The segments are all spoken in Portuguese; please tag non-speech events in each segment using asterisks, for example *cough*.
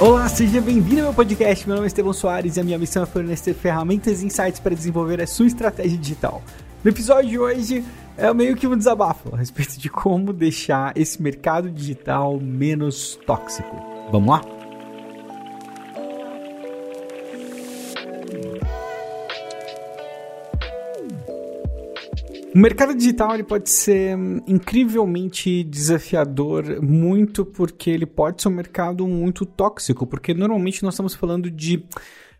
Olá, seja bem-vindo ao meu podcast. Meu nome é Estevão Soares e a minha missão é fornecer ferramentas e insights para desenvolver a sua estratégia digital. No episódio de hoje é meio que um desabafo a respeito de como deixar esse mercado digital menos tóxico. Vamos lá? O mercado digital ele pode ser hum, incrivelmente desafiador, muito porque ele pode ser um mercado muito tóxico, porque normalmente nós estamos falando de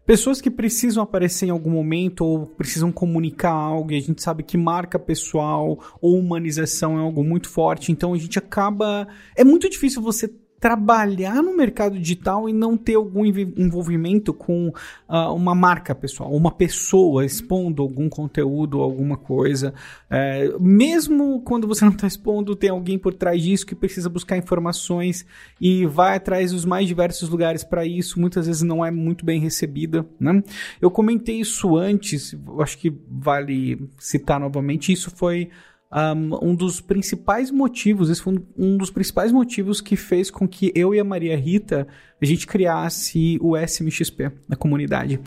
pessoas que precisam aparecer em algum momento ou precisam comunicar algo, e a gente sabe que marca pessoal ou humanização é algo muito forte, então a gente acaba. É muito difícil você trabalhar no mercado digital e não ter algum envolvimento com uh, uma marca pessoal, uma pessoa expondo algum conteúdo, alguma coisa. É, mesmo quando você *laughs* não está expondo, tem alguém por trás disso que precisa buscar informações e vai atrás dos mais diversos lugares para isso. Muitas vezes não é muito bem recebida. Né? Eu comentei isso antes, acho que vale citar novamente. Isso foi um, um dos principais motivos, esse foi um dos principais motivos que fez com que eu e a Maria Rita a gente criasse o SMXP na comunidade,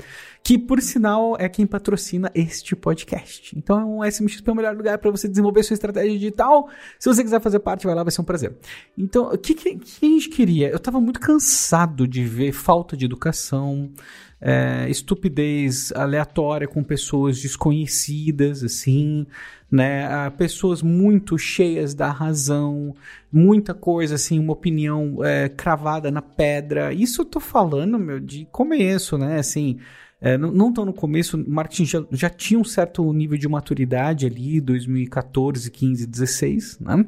que por sinal é quem patrocina este podcast. Então, o SMXP é o melhor lugar para você desenvolver sua estratégia digital. Se você quiser fazer parte, vai lá, vai ser um prazer. Então, o que, que, que a gente queria? Eu estava muito cansado de ver falta de educação, é, estupidez aleatória com pessoas desconhecidas, assim, né? Pessoas muito cheias da razão, muita coisa, assim, uma opinião é, cravada na pedra. Isso eu tô falando, meu, de começo, né? Assim. É, não tão no começo, marketing já, já tinha um certo nível de maturidade ali, 2014, 15, 16, né?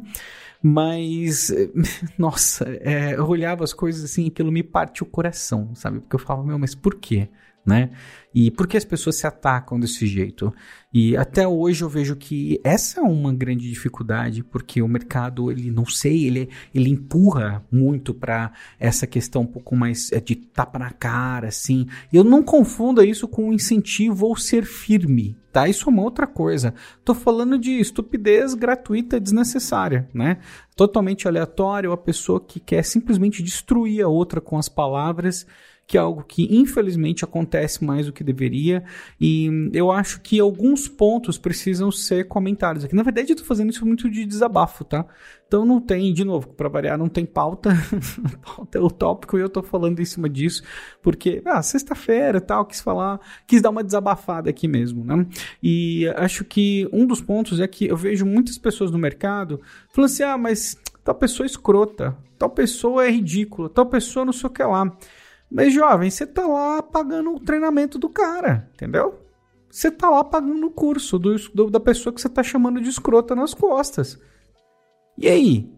Mas, *laughs* nossa, é, eu olhava as coisas assim aquilo me parte o coração, sabe? Porque eu falava, meu, mas por quê? Né? E por que as pessoas se atacam desse jeito? E até hoje eu vejo que essa é uma grande dificuldade, porque o mercado, ele não sei, ele, ele empurra muito para essa questão um pouco mais é, de tapa na cara, assim. Eu não confunda isso com incentivo ou ser firme, tá? Isso é uma outra coisa. Tô falando de estupidez gratuita desnecessária, né? Totalmente aleatório, a pessoa que quer simplesmente destruir a outra com as palavras que é algo que infelizmente acontece mais do que deveria, e eu acho que alguns pontos precisam ser comentados aqui. Na verdade, eu tô fazendo isso muito de desabafo, tá? Então não tem, de novo, para variar, não tem pauta, *laughs* pauta é o tópico e eu tô falando em cima disso, porque, ah, sexta-feira tal, quis falar, quis dar uma desabafada aqui mesmo, né? E acho que um dos pontos é que eu vejo muitas pessoas no mercado falando assim, ah, mas tal pessoa é escrota, tal pessoa é ridícula, tal pessoa não sei o que lá. Mas, jovem, você tá lá pagando o treinamento do cara, entendeu? Você tá lá pagando o curso do, do, da pessoa que você tá chamando de escrota nas costas. E aí?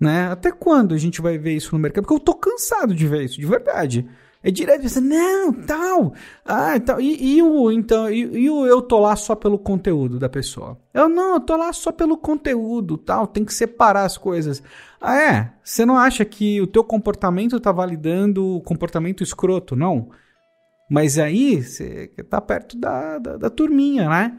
Né? Até quando a gente vai ver isso no mercado? Porque eu tô cansado de ver isso, de verdade. É direto, você, não, tal, ah, tal. E, e o, então, e, e, o eu tô lá só pelo conteúdo da pessoa? Eu não, eu tô lá só pelo conteúdo, tal, tem que separar as coisas. Ah, é? Você não acha que o teu comportamento tá validando o comportamento escroto, não? Mas aí, você tá perto da, da, da turminha, né?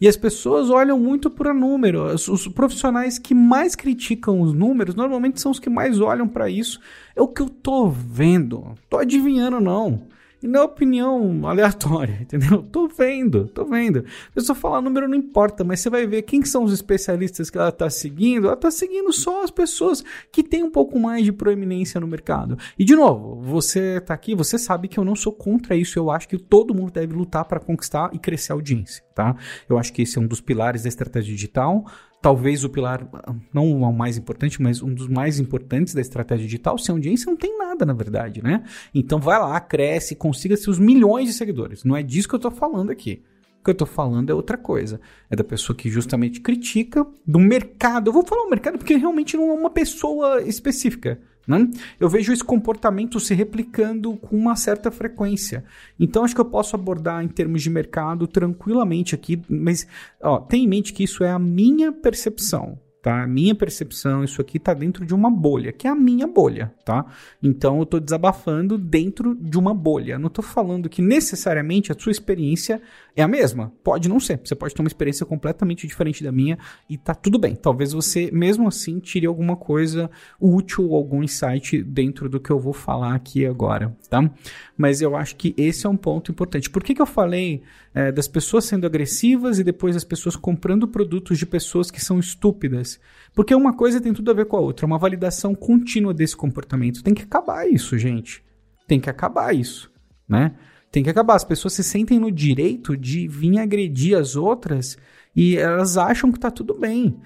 E as pessoas olham muito para número. Os, profissionais que mais criticam os números normalmente são os que mais olham para isso. É o que eu tô vendo. Tô adivinhando não. E não é opinião aleatória, *laughs* entendeu? Tô vendo, tô vendo. A pessoa falar número não importa, mas você vai ver quem são os especialistas que ela tá seguindo. Ela tá seguindo só as pessoas que têm um pouco mais de proeminência no mercado. E de novo, você tá aqui, você sabe que eu não sou contra isso. Eu acho que todo mundo deve lutar para conquistar e crescer a audiência, tá? Eu acho que esse é um dos pilares da estratégia digital talvez o pilar, não o mais importante, mas um dos mais importantes da estratégia digital, sem audiência não tem nada, na verdade, né? Então vai lá, cresce, consiga seus milhões de seguidores. Não é disso que eu tô falando aqui. O que eu tô falando é outra coisa. É da pessoa que justamente critica do mercado. Eu vou falar o mercado porque realmente não é uma pessoa específica. Né? Eu vejo esse comportamento se replicando com uma certa frequência. Então, acho que eu posso abordar em termos de mercado tranquilamente aqui, mas ó, tenha em mente que isso é a minha percepção. tá? Minha percepção, isso aqui tá dentro de uma bolha, que é a minha bolha, tá? Então eu tô desabafando dentro de uma bolha. Não tô falando que necessariamente a sua experiência é a mesma. Pode não ser. Você pode ter uma experiência completamente diferente da minha e tá tudo bem. Talvez você, mesmo assim, tire alguma coisa útil, algum insight dentro do que eu vou falar aqui agora, tá? Mas eu acho que esse é um ponto importante. Por que, que eu falei é, das pessoas sendo agressivas e depois as pessoas comprando produtos de pessoas que são estúpidas? Porque uma coisa tem tudo a ver com a outra. Uma validação contínua desse comportamento. Tem que acabar isso, gente. Tem que acabar isso, né? Tem que acabar. As pessoas se sentem no direito de vir agredir as outras e elas acham que tá tudo bem.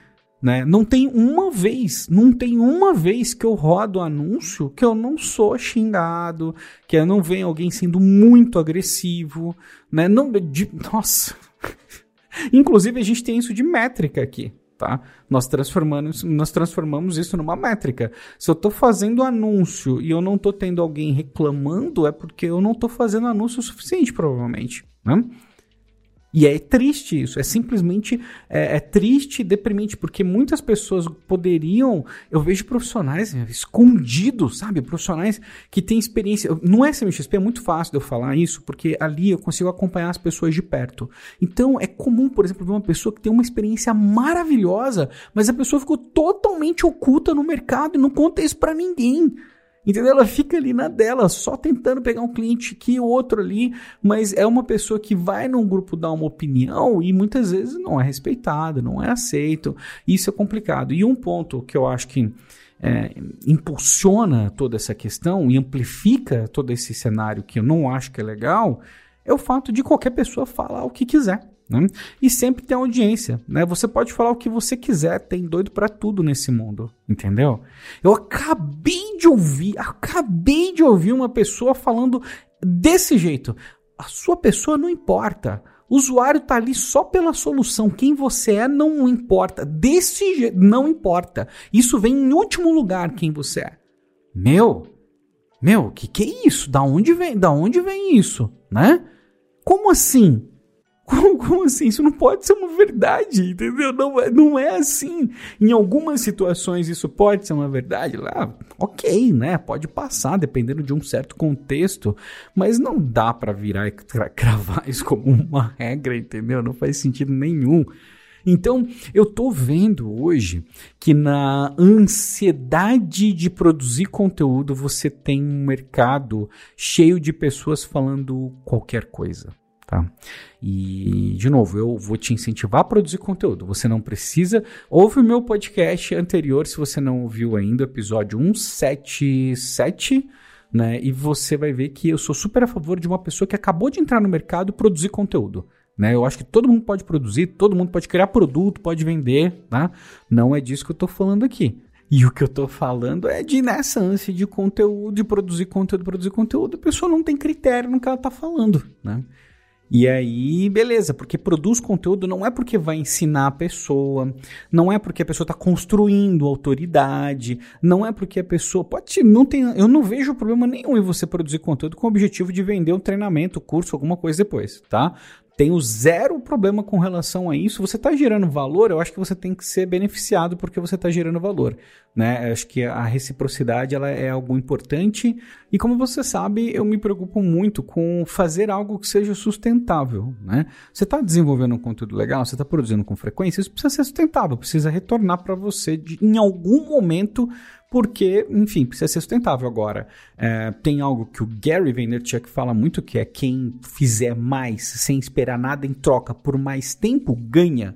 Né? Não tem uma vez, não tem uma vez que eu rodo anúncio que eu não sou xingado, que eu não venho alguém sendo muito agressivo, né? Não, de, nossa. *laughs* Inclusive a gente tem isso de métrica aqui, tá? Nós transformamos, nós transformamos isso numa métrica. Se eu estou fazendo anúncio e eu não estou tendo alguém reclamando, é porque eu não estou fazendo anúncio o suficiente, provavelmente, né? E é triste isso, é simplesmente é, é, triste e deprimente, porque muitas pessoas poderiam. Eu vejo profissionais escondidos, sabe? Profissionais que têm experiência. No SMXP é muito fácil de eu falar isso, porque ali eu consigo acompanhar as pessoas de perto. Então é comum, por exemplo, ver uma pessoa que tem uma experiência maravilhosa, mas a pessoa ficou totalmente oculta no mercado e não conta isso para ninguém. Entendeu? Ela fica ali na dela, só tentando pegar um cliente aqui, outro ali, mas é uma pessoa que vai num grupo dar uma opinião e muitas vezes não é respeitada, não é aceito. Isso é complicado. E um ponto que eu acho que é, impulsiona toda essa questão e amplifica todo esse cenário que eu não acho que é legal é o fato de qualquer pessoa falar o que quiser. Né? E sempre tem audiência, né? Você pode falar o que você quiser, tem doido para tudo nesse mundo, entendeu? Eu acabei de ouvir, acabei de ouvir uma pessoa falando desse jeito. A sua pessoa não importa. O usuário tá ali só pela solução. Quem você é não importa. Desse jeito, não importa. Isso vem em último lugar quem você é. Meu, meu, que que é isso? Da onde vem? Da onde vem isso, né? Como assim? *laughs* Como, como, assim? Isso não pode ser uma verdade, entendeu? Não, é, não é assim. Em algumas situações isso pode ser uma verdade. Lá, ok, né? Pode passar, dependendo de um certo contexto. Mas não dá para virar e cravar isso como uma regra, entendeu? Não faz sentido nenhum. Então, eu tô vendo hoje que na ansiedade de produzir conteúdo, você tem um mercado cheio de pessoas falando qualquer coisa tá? E, de novo, eu vou te incentivar a produzir conteúdo. Você não precisa. Ouve o meu podcast anterior, se você não ouviu ainda, episódio 177. Né? E você vai ver que eu sou super a favor de uma pessoa que acabou de entrar no mercado produzir conteúdo. Né? Eu acho que todo mundo pode produzir, todo mundo pode criar produto, pode vender. Tá? Não é disso que eu estou falando aqui. E o que eu tô falando é de nessa ânsia de conteúdo, de produzir conteúdo, produzir conteúdo, a pessoa não tem critério no que ela tá falando, né? E aí, beleza, porque produz conteúdo não é porque vai ensinar a pessoa, não é porque a pessoa está construindo autoridade, não é porque a pessoa pode não tem, eu não vejo problema nenhum em você produzir conteúdo com o objetivo de vender um treinamento, curso, alguma coisa depois, tá? Tenho zero problema com relação a isso. Você está gerando valor, eu acho que você tem que ser beneficiado porque você está gerando valor. Né? Eu acho que a reciprocidade ela é algo importante. E como você sabe, eu me preocupo muito com fazer algo que seja sustentável. Né? Você está desenvolvendo um conteúdo legal, você está produzindo com frequência, isso precisa ser sustentável, precisa retornar para você de, em algum momento porque, enfim, precisa ser sustentável. Agora, é, tem algo que o Gary Vaynerchuk fala muito, que é quem fizer mais sem esperar nada em troca por mais tempo, ganha.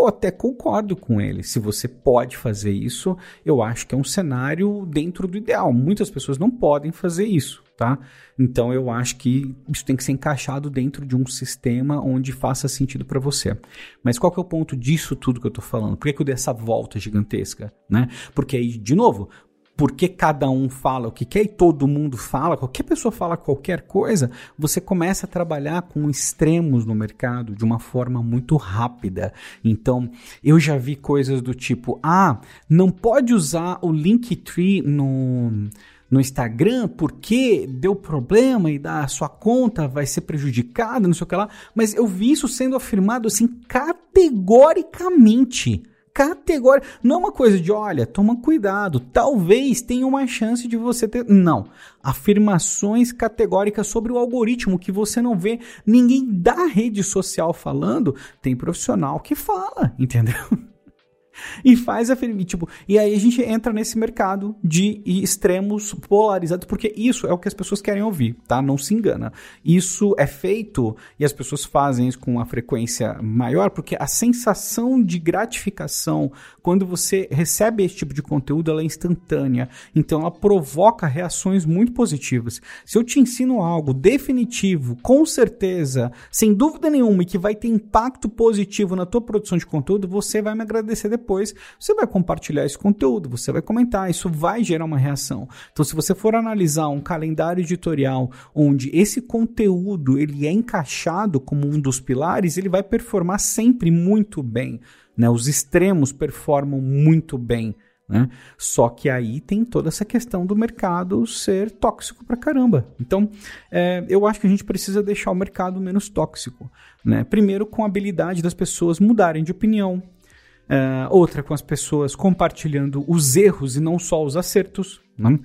Eu até concordo com ele. Se você pode fazer isso, eu acho que é um cenário dentro do ideal. Muitas pessoas não podem fazer isso tá? Então eu acho que isso tem que ser encaixado dentro de um sistema onde faça sentido para você. Mas qual que é o ponto disso tudo que eu tô falando? Por que, que eu dei essa volta gigantesca, né? Porque aí, de novo, porque cada um fala o que quer e todo mundo fala, qualquer pessoa fala qualquer coisa, você começa a trabalhar com extremos no mercado de uma forma muito rápida. Então, eu já vi coisas do tipo: ah, não pode usar o Linktree no no Instagram porque deu problema e a sua conta vai ser prejudicada, não sei o que lá. Mas eu vi isso sendo afirmado assim categoricamente. Categórica. Não é uma coisa de, olha, toma cuidado, talvez tenha uma chance de você ter. Não. Afirmações categóricas sobre o algoritmo que você não vê ninguém da rede social falando, tem profissional que fala, entendeu? E faz a tipo, e aí a gente entra nesse mercado de extremos polarizados, porque isso é o que as pessoas querem ouvir, tá? Não se engana. Isso é feito e as pessoas fazem isso com uma frequência maior, porque a sensação de gratificação quando você recebe esse tipo de conteúdo, ela é instantânea. Então ela provoca reações muito positivas. Se eu te ensino algo definitivo, com certeza, sem dúvida nenhuma, e que vai ter impacto positivo na tua produção de conteúdo, você vai me agradecer depois. Você vai compartilhar esse conteúdo, você vai comentar, isso vai gerar uma reação. Então, se você for analisar um calendário editorial onde esse conteúdo ele é encaixado como um dos pilares, ele vai performar sempre muito bem. Né? Os extremos performam muito bem. Né? Só que aí tem toda essa questão do mercado ser tóxico pra caramba. Então, é, eu acho que a gente precisa deixar o mercado menos tóxico. Né? Primeiro, com a habilidade das pessoas mudarem de opinião. É, outra, com as pessoas compartilhando os erros e não só os acertos. Né?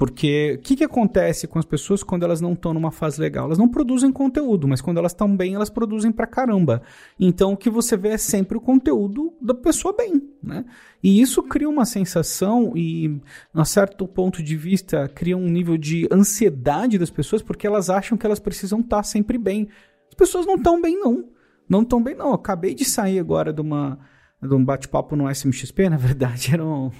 Porque o que, que acontece com as pessoas quando elas não estão numa fase legal? Elas não produzem conteúdo, mas quando elas estão bem, elas produzem pra caramba. Então o que você vê é sempre o conteúdo da pessoa bem, né? E isso cria uma sensação e, a certo ponto de vista, cria um nível de ansiedade das pessoas porque elas acham que elas precisam estar sempre bem. As pessoas não estão bem, não. Não estão bem, não. Eu acabei de sair agora de uma de um bate-papo no SMXP, na verdade, era um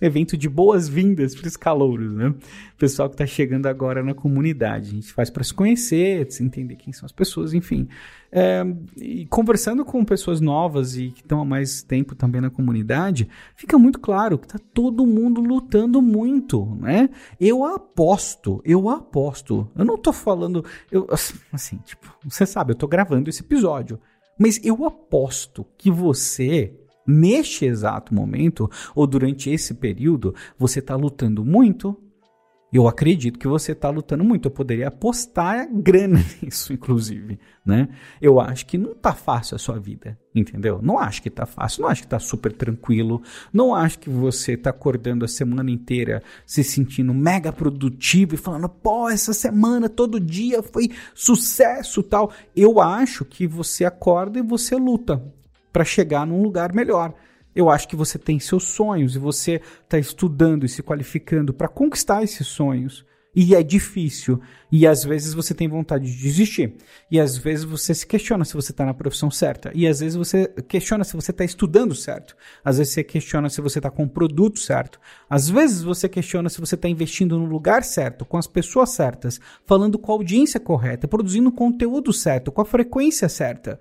evento de boas-vindas para os calouros, né? Pessoal que está chegando agora na comunidade. A gente faz para se conhecer, se entender quem são as pessoas, enfim. É, e conversando com pessoas novas e que estão há mais tempo também na comunidade, fica muito claro que está todo mundo lutando muito, né? Eu aposto, eu aposto. Eu não estou falando, eu, assim, tipo, você sabe, eu estou gravando esse episódio. Mas eu aposto que você, neste exato momento, ou durante esse período, você está lutando muito. Eu acredito que você está lutando muito. Eu poderia apostar grana *laughs* nisso, inclusive, né? Eu acho que não tá fácil a sua vida, entendeu? Não acho que tá fácil, não acho que tá super tranquilo, não acho que você tá acordando a semana inteira se sentindo mega produtivo e falando, pô, essa semana todo dia foi sucesso, tal. Eu acho que você acorda e você luta para chegar num lugar melhor. Eu acho que você tem seus sonhos e você está estudando e se qualificando para conquistar esses sonhos. E é difícil. E às vezes você tem vontade de desistir. E às vezes você se questiona se você está na profissão certa. E às vezes você questiona se você está estudando certo. Às vezes você questiona se você está com o produto certo. Às vezes você questiona se você está investindo no lugar certo, com as pessoas certas, falando com a audiência correta, produzindo conteúdo certo, com a frequência certa.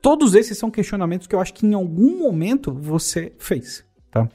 Todos esses são questionamentos que eu acho que em algum momento você fez, tá?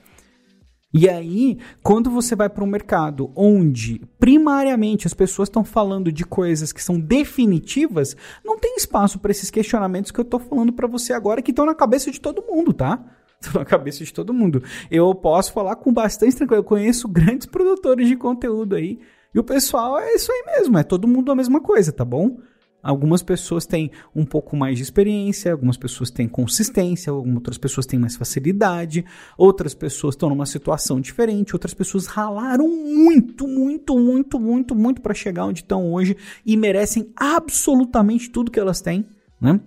E aí, quando você vai para um mercado onde primariamente as pessoas estão falando de coisas que são definitivas, não tem espaço para esses questionamentos que eu estou falando para você agora que estão na cabeça de todo mundo, tá? *laughs* Estão na cabeça de todo mundo. Eu posso falar com bastante tranquilidade. Eu conheço grandes produtores de conteúdo aí. E o pessoal é isso aí mesmo, é todo mundo a mesma coisa, tá bom? Algumas pessoas têm um pouco mais de experiência, algumas pessoas têm consistência, outras pessoas têm mais facilidade, outras pessoas estão numa situação diferente, outras pessoas ralaram muito, muito, muito, muito, muito para chegar onde estão hoje e merecem absolutamente tudo que elas têm, né?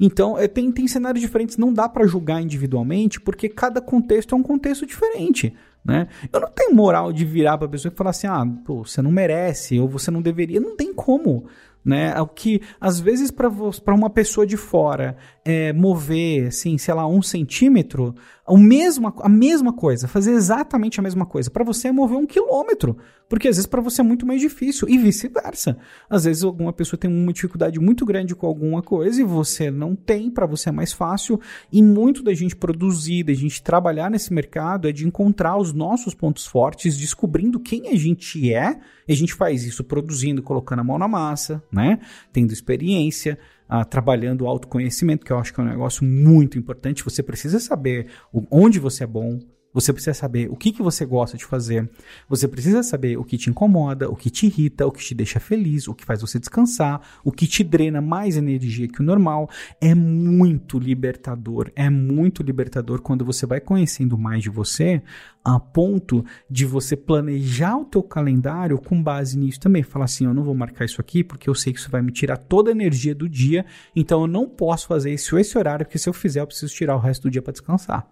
Então, é, tem, tem cenários diferentes, não dá para julgar individualmente, porque cada contexto é um contexto diferente. Né? Eu não tenho moral de virar para a pessoa e falar assim: ah, pô, você não merece, ou você não deveria. Não tem como né? O que às vezes para uma pessoa de fora é, mover, assim, sei lá, um centímetro, o mesmo, a mesma coisa, fazer exatamente a mesma coisa. Para você é mover um quilômetro, porque às vezes para você é muito mais difícil e vice-versa. Às vezes alguma pessoa tem uma dificuldade muito grande com alguma coisa e você não tem, para você é mais fácil. E muito da gente produzir, da gente trabalhar nesse mercado é de encontrar os nossos pontos fortes, descobrindo quem a gente é. E a gente faz isso produzindo, colocando a mão na massa, né? Tendo experiência ah, trabalhando o autoconhecimento, que eu acho que é um negócio muito importante. Você precisa saber onde você é bom, Você precisa saber o que, que você gosta de fazer. Você precisa saber o que te incomoda, o que te irrita, o que te deixa feliz, o que faz você descansar, o que te drena mais energia que o normal. É muito libertador. É muito libertador quando você vai conhecendo mais de você a ponto de você planejar o teu calendário com base nisso também. Falar assim, eu não vou marcar isso aqui porque eu sei que isso vai me tirar toda a energia do dia, então eu não posso fazer isso esse horário, porque se eu fizer eu preciso tirar o resto do dia para descansar.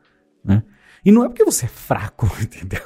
Né? E não é porque você é fraco, *laughs* entendeu?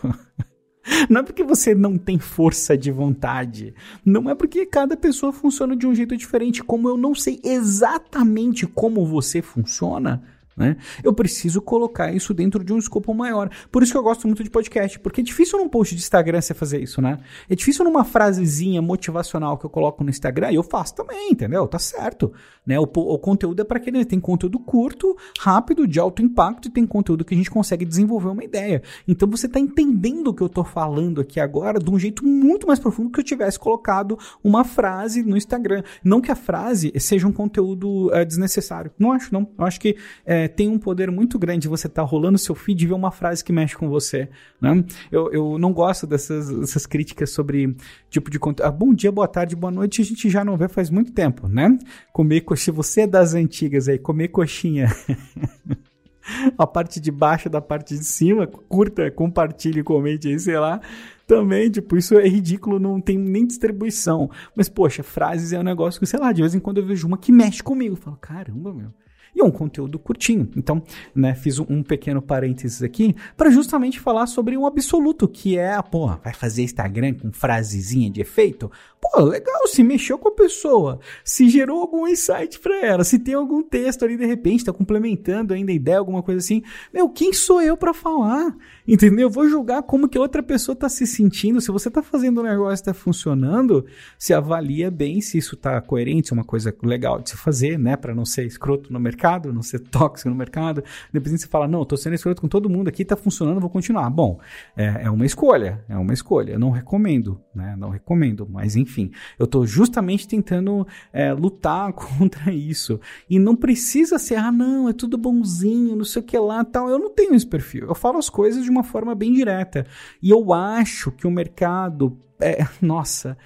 Não é porque você não tem força de vontade. Não é porque cada pessoa funciona de um jeito diferente. Como eu não sei exatamente como você funciona, né? Eu preciso colocar isso dentro de um escopo maior. Por isso que eu gosto muito de podcast, porque é difícil num post de Instagram você fazer isso, né? É difícil numa frasezinha motivacional que eu coloco no Instagram e eu faço também, entendeu? Tá certo. Né? O, o conteúdo é para quem tem conteúdo curto, rápido, de alto impacto e tem conteúdo que a gente consegue desenvolver uma ideia. Então você tá entendendo o que eu tô falando aqui agora de um jeito muito mais profundo que eu tivesse colocado uma frase no Instagram. Não que a frase seja um conteúdo é, desnecessário. Não acho, não. Eu acho que é, tem um poder muito grande você estar tá rolando seu feed e ver uma frase que mexe com você. Né? Eu, eu não gosto dessas, dessas críticas sobre tipo de conteúdo. Ah, bom dia, boa tarde, boa noite, a gente já não vê faz muito tempo, né? Comer coxinha, você é das antigas aí, comer coxinha. *laughs* a parte de baixo da parte de cima, curta, compartilhe, comente aí, sei lá. Também, tipo, isso é ridículo, não tem nem distribuição. Mas, poxa, frases é um negócio que, sei lá, de vez em quando eu vejo uma que mexe comigo. Eu falo, caramba, meu e um conteúdo curtinho. Então, né, fiz um pequeno parênteses aqui para justamente falar sobre um absoluto, que é a, pô, vai fazer Instagram com frasezinha de efeito? Pô, legal, se mexeu com a pessoa, se gerou algum insight para ela, se tem algum texto ali de repente, tá complementando ainda a ideia, alguma coisa assim. Meu, quem sou eu para falar? Entendeu? Eu vou julgar como que outra pessoa tá se sentindo. Se você tá fazendo um negócio tá funcionando, se avalia bem se isso tá coerente, se é uma coisa legal de se fazer, né, para não ser escroto no mercado, não ser tóxico no mercado. Depois você fala, não, tô sendo escroto com todo mundo aqui, tá funcionando, vou continuar. Bom, é, é uma escolha, é uma escolha. Eu não recomendo, né? Não recomendo, mas enfim eu estou justamente tentando é, lutar *laughs* contra isso. E não precisa ser, ah, não, é tudo bonzinho, não sei o que lá tal. Eu não tenho esse perfil. Eu falo as coisas de uma forma bem direta. E eu acho que o mercado, é, *laughs* nossa,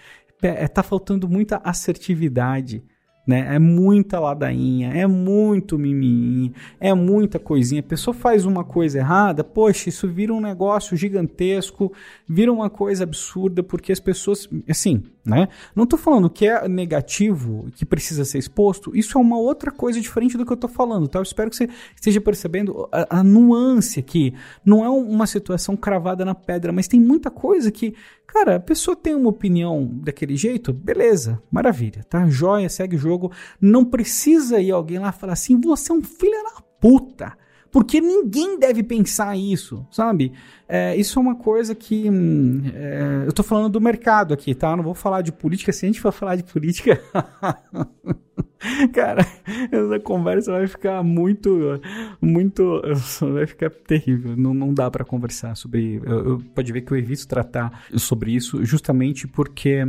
é, tá faltando muita assertividade né? É muita ladainha, é muito mimimi, é muita coisinha. A pessoa faz uma coisa errada, poxa, isso vira um negócio gigantesco, vira uma coisa absurda, porque as pessoas, assim, né? Não estou falando que é negativo, que precisa ser exposto, isso é uma outra coisa diferente do que eu estou falando, tá? Eu espero que você esteja percebendo a, a nuance aqui. Não é uma situação cravada na pedra, mas tem muita coisa que Cara, a pessoa tem uma opinião daquele jeito, beleza, maravilha, tá? Joia, segue o jogo. Não precisa ir alguém lá falar assim, você é um filho da puta. Porque ninguém deve pensar isso, sabe? É, isso é uma coisa que. Hum, é, eu tô falando do mercado aqui, tá? Não vou falar de política. Se a gente for falar de política. *laughs* Cara, essa conversa vai ficar muito, muito, vai ficar terrível. Não, não dá para conversar sobre. Eu, eu, pode ver que eu evito tratar sobre isso, justamente porque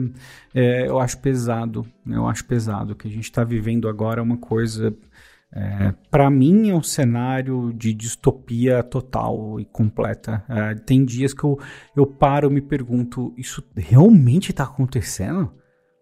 é, eu acho pesado. Eu acho pesado. O que a gente está vivendo agora é uma coisa. É, para mim é um cenário de distopia total e completa. É, tem dias que eu, eu paro e me pergunto: isso realmente está acontecendo?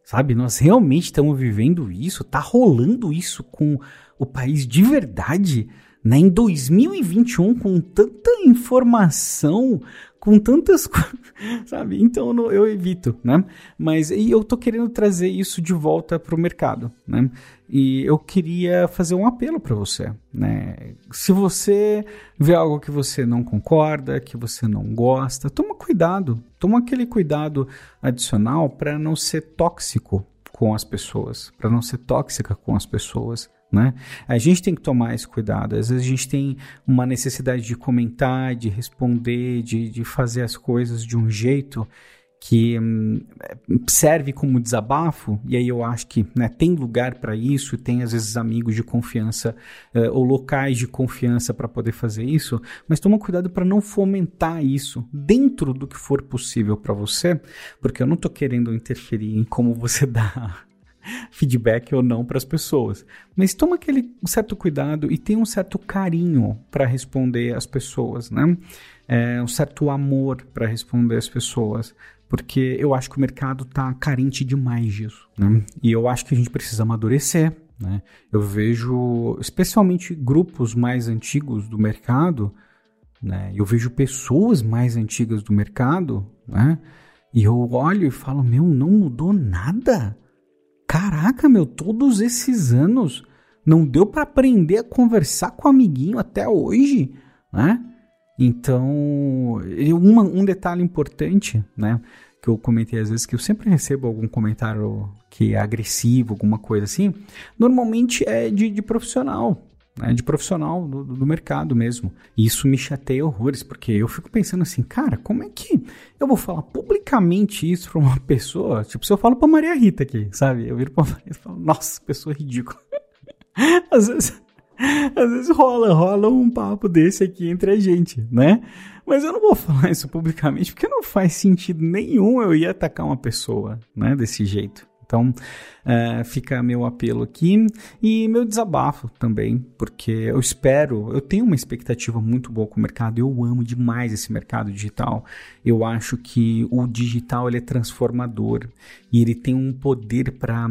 Sabe, nós realmente estamos vivendo isso? Tá rolando isso com o país de verdade? Né? Em 2021, com tanta informação, com tantas *laughs* coisas, sabe? Então eu evito, né? Mas e eu tô querendo trazer isso de volta para o mercado, né? E eu queria fazer um apelo para você, né? Se você vê algo que você não concorda, que você não gosta, toma cuidado, toma aquele cuidado adicional para não ser tóxico com as pessoas, para não ser tóxica com as pessoas, né? A gente tem que tomar esse cuidado. Às vezes a gente tem uma necessidade de comentar, de responder, de, de fazer as coisas de um jeito que hum, serve como desabafo, e aí eu acho que né, tem lugar para isso, tem às vezes amigos de confiança uh, ou locais de confiança para poder fazer isso, mas toma cuidado para não fomentar isso dentro do que for possível para você, porque eu não estou querendo interferir em como você *laughs* dá *laughs* feedback ou não para as pessoas. Mas toma aquele certo cuidado e tem um certo carinho para responder às pessoas, né? É, um certo amor para responder às pessoas. Porque eu acho que o mercado está carente demais disso. Né? E eu acho que a gente precisa amadurecer. Né? Eu vejo, especialmente grupos mais antigos do mercado, né? eu vejo pessoas mais antigas do mercado, né? e eu olho e falo: Meu, não mudou nada. Caraca, meu, todos esses anos não deu para aprender a conversar com o amiguinho até hoje, né? Então, uma, um detalhe importante, né? Que eu comentei às vezes que eu sempre recebo algum comentário que é agressivo, alguma coisa assim. Normalmente é de, de profissional, né, de profissional do, do, mercado mesmo. E isso me chateia horrores, porque eu fico pensando assim, cara, como é que eu vou falar publicamente isso pra uma pessoa? Tipo, se eu falo pra Maria Rita aqui, sabe? Eu viro pra Maria e falo, nossa, pessoa ridícula. *laughs* às vezes. Às vezes rola, rola um papo desse aqui entre a gente, né? Mas eu não vou falar isso publicamente porque não faz sentido nenhum eu ir atacar uma pessoa, né? Desse jeito. Então, uh, fica meu apelo aqui e meu desabafo também, porque eu espero, eu tenho uma expectativa muito boa com o mercado, eu amo demais esse mercado digital. Eu acho que o digital ele é transformador e ele tem um poder para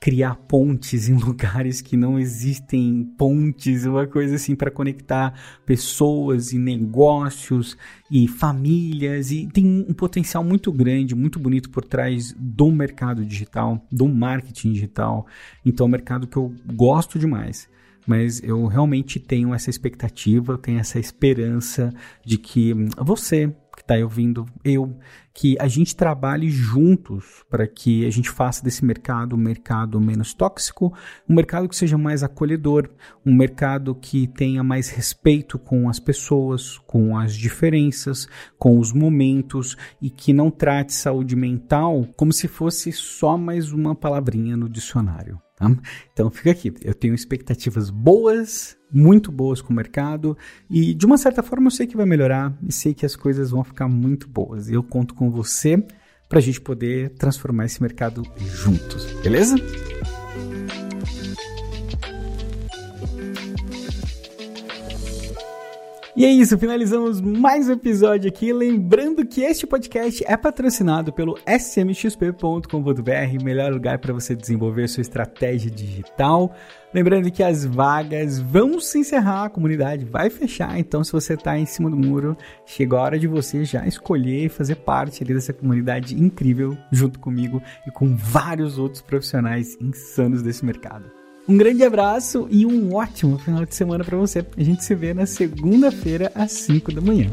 criar pontes em *laughs* lugares que não existem pontes, uma coisa assim para conectar pessoas e negócios e famílias e tem um potencial muito grande, muito bonito por trás do mercado digital, do marketing digital. Então é um mercado que eu gosto demais mas eu realmente tenho essa expectativa, tenho essa esperança de que você que está ouvindo, eu, que a gente trabalhe juntos para que a gente faça desse mercado um mercado menos tóxico, um mercado que seja mais acolhedor, um mercado que tenha mais respeito com as pessoas, com as diferenças, com os momentos e que não trate saúde mental como se fosse só mais uma palavrinha no dicionário. Tá? Então fica aqui, eu tenho expectativas boas, muito boas com o mercado e de uma certa forma eu sei que vai melhorar e sei que as coisas vão ficar muito boas. Eu conto com você para a gente poder transformar esse mercado juntos, beleza? E é isso, finalizamos mais um episódio aqui. Lembrando que este podcast é patrocinado pelo smxp.com.br, melhor lugar para você desenvolver sua estratégia digital. Lembrando que as vagas vão se encerrar, a comunidade vai fechar, então se você está em cima do muro, chegou a hora de você já escolher e fazer parte ali dessa comunidade incrível junto comigo e com vários outros profissionais insanos desse mercado. Um grande abraço e um ótimo final de semana para você. A gente se vê na segunda-feira às 5 da manhã.